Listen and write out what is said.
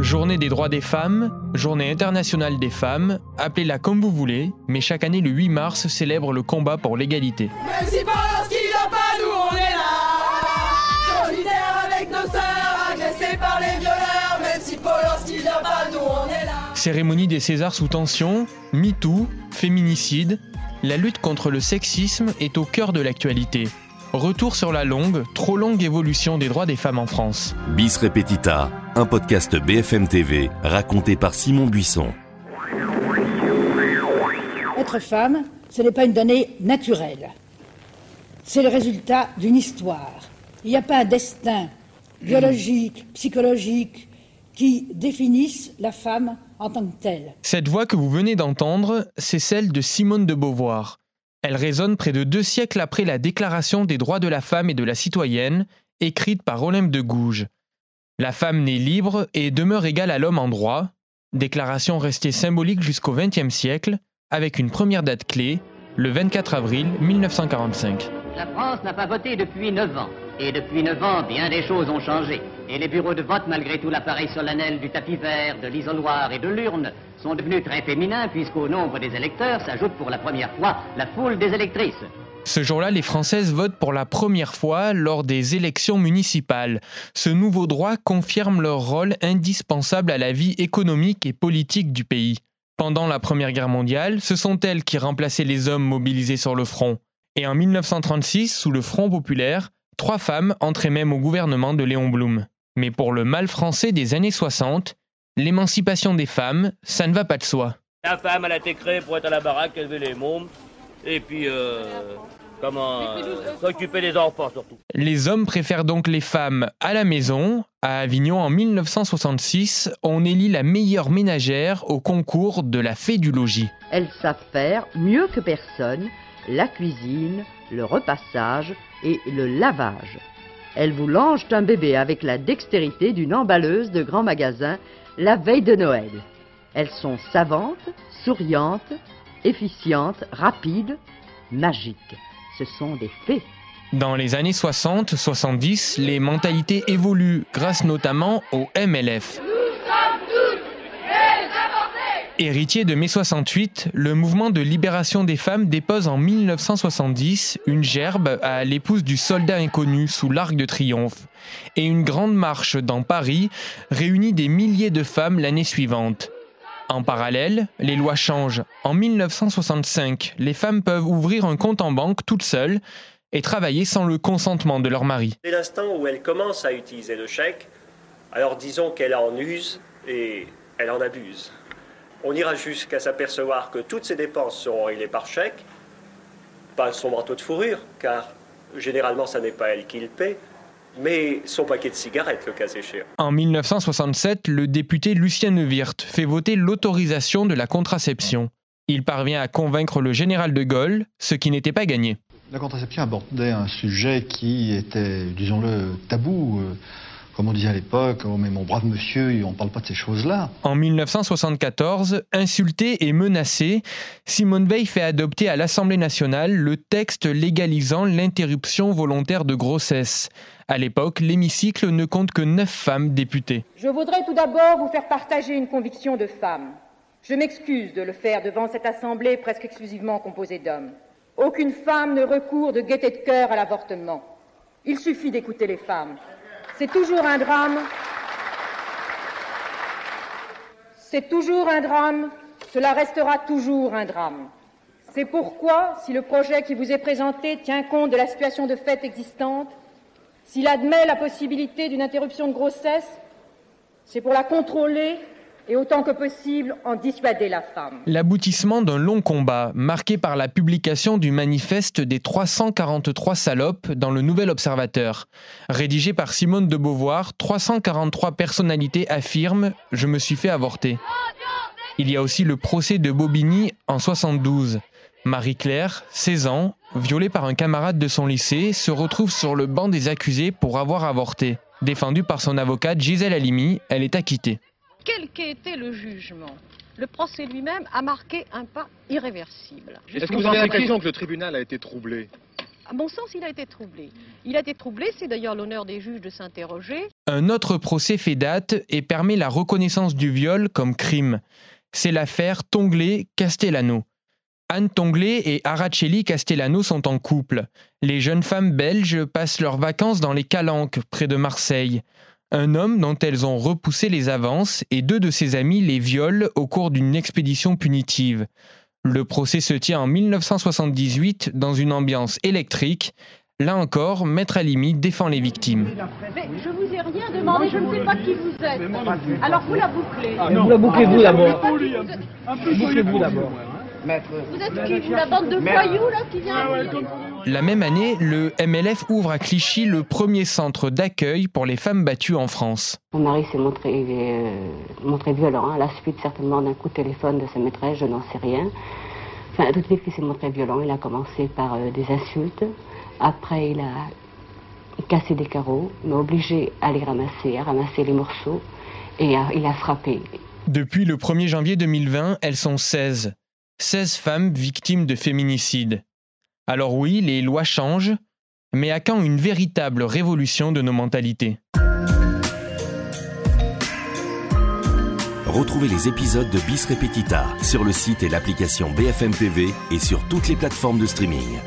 Journée des droits des femmes, Journée internationale des femmes, appelez-la comme vous voulez, mais chaque année le 8 mars célèbre le combat pour l'égalité. Même si Polanski n'a pas, nous on est là Solidaires avec nos sœurs, agressées par les violeurs Même si Polanski n'a pas, nous on est là Cérémonie des Césars sous tension, MeToo, féminicide, la lutte contre le sexisme est au cœur de l'actualité. Retour sur la longue, trop longue évolution des droits des femmes en France. Bis Repetita, un podcast BFM TV raconté par Simon Buisson. Être femme, ce n'est pas une donnée naturelle. C'est le résultat d'une histoire. Il n'y a pas un destin biologique, psychologique qui définisse la femme en tant que telle. Cette voix que vous venez d'entendre, c'est celle de Simone de Beauvoir. Elle résonne près de deux siècles après la Déclaration des droits de la femme et de la citoyenne, écrite par Olympe de Gouges. La femme naît libre et demeure égale à l'homme en droit, déclaration restée symbolique jusqu'au XXe siècle, avec une première date clé, le 24 avril 1945. La France n'a pas voté depuis 9 ans. Et depuis 9 ans, bien des choses ont changé. Et les bureaux de vote, malgré tout l'appareil solennel du tapis vert, de l'isoloir et de l'urne, sont devenus très féminins puisqu'au nombre des électeurs s'ajoute pour la première fois la foule des électrices. Ce jour-là, les Françaises votent pour la première fois lors des élections municipales. Ce nouveau droit confirme leur rôle indispensable à la vie économique et politique du pays. Pendant la Première Guerre mondiale, ce sont elles qui remplaçaient les hommes mobilisés sur le front. Et en 1936, sous le Front populaire, trois femmes entraient même au gouvernement de Léon Blum. Mais pour le mal français des années 60, l'émancipation des femmes, ça ne va pas de soi. La femme, elle a été créée pour être à la baraque, élever les mômes, et puis, euh, comment, euh, s'occuper des enfants surtout. Les hommes préfèrent donc les femmes à la maison. À Avignon, en 1966, on élit la meilleure ménagère au concours de la fée du logis. Elles savent faire mieux que personne la cuisine, le repassage et le lavage. Elles vous langent un bébé avec la dextérité d'une emballeuse de grand magasin la veille de Noël. Elles sont savantes, souriantes, efficientes, rapides, magiques. Ce sont des fées. Dans les années 60-70, les mentalités évoluent grâce notamment au MLF. Héritier de mai 68, le mouvement de libération des femmes dépose en 1970 une gerbe à l'épouse du soldat inconnu sous l'Arc de Triomphe. Et une grande marche dans Paris réunit des milliers de femmes l'année suivante. En parallèle, les lois changent. En 1965, les femmes peuvent ouvrir un compte en banque toutes seules et travailler sans le consentement de leur mari. Dès l'instant où elle commence à utiliser le chèque, alors disons qu'elle en use et elle en abuse. On ira jusqu'à s'apercevoir que toutes ses dépenses seront réglées par chèque, pas son manteau de fourrure, car généralement ça n'est pas elle qui le paie, mais son paquet de cigarettes, le cas échéant. En 1967, le député Lucien Neuwirth fait voter l'autorisation de la contraception. Il parvient à convaincre le général de Gaulle, ce qui n'était pas gagné. La contraception abordait un sujet qui était, disons-le, tabou. euh, Comme on disait à l'époque, oh, mais mon brave monsieur, on ne parle pas de ces choses-là. En 1974, insultée et menacée, Simone Veil fait adopter à l'Assemblée nationale le texte légalisant l'interruption volontaire de grossesse. À l'époque, l'hémicycle ne compte que neuf femmes députées. Je voudrais tout d'abord vous faire partager une conviction de femme. Je m'excuse de le faire devant cette assemblée presque exclusivement composée d'hommes. Aucune femme ne recourt de gaieté de cœur à l'avortement. Il suffit d'écouter les femmes. C'est toujours un drame. C'est toujours un drame. Cela restera toujours un drame. C'est pourquoi, si le projet qui vous est présenté tient compte de la situation de fait existante, s'il admet la possibilité d'une interruption de grossesse, c'est pour la contrôler et autant que possible en dissuader la femme. L'aboutissement d'un long combat, marqué par la publication du manifeste des 343 salopes dans le Nouvel Observateur. Rédigé par Simone de Beauvoir, 343 personnalités affirment ⁇ Je me suis fait avorter ⁇ Il y a aussi le procès de Bobigny en 72. Marie-Claire, 16 ans, violée par un camarade de son lycée, se retrouve sur le banc des accusés pour avoir avorté. Défendue par son avocate Gisèle Halimi, elle est acquittée. Quel qu'ait été le jugement, le procès lui-même a marqué un pas irréversible. Est-ce que vous avez l'impression que le tribunal a été troublé? À mon sens, il a été troublé. Il a été troublé, c'est d'ailleurs l'honneur des juges de s'interroger. Un autre procès fait date et permet la reconnaissance du viol comme crime. C'est l'affaire Tonglé-Castellano. Anne Tonglé et Araceli Castellano sont en couple. Les jeunes femmes belges passent leurs vacances dans les Calanques, près de Marseille. Un homme dont elles ont repoussé les avances et deux de ses amis les violent au cours d'une expédition punitive. Le procès se tient en 1978 dans une ambiance électrique. Là encore, Maître Alimi défend les victimes. Mais je vous ai rien demandé, je ne sais pas qui vous êtes. Alors vous la bouclez. vous la bouclez vous d'abord. Bouclez-vous d'abord. Vous êtes qui Vous la bande de voyous là qui vient La même année, le MLF ouvre à Clichy le premier centre d'accueil pour les femmes battues en France. Mon mari s'est montré, euh, montré violent, à la suite certainement d'un coup de téléphone de sa maîtresse, je n'en sais rien. Enfin, tout de suite, il s'est montré violent. Il a commencé par euh, des insultes. Après, il a cassé des carreaux, m'a obligé à les ramasser, à ramasser les morceaux, et à- il a frappé. Depuis le 1er janvier 2020, elles sont 16. 16 femmes victimes de féminicide. Alors oui, les lois changent, mais à quand une véritable révolution de nos mentalités? Retrouvez les épisodes de Bis Repetita sur le site et l'application BFM TV et sur toutes les plateformes de streaming.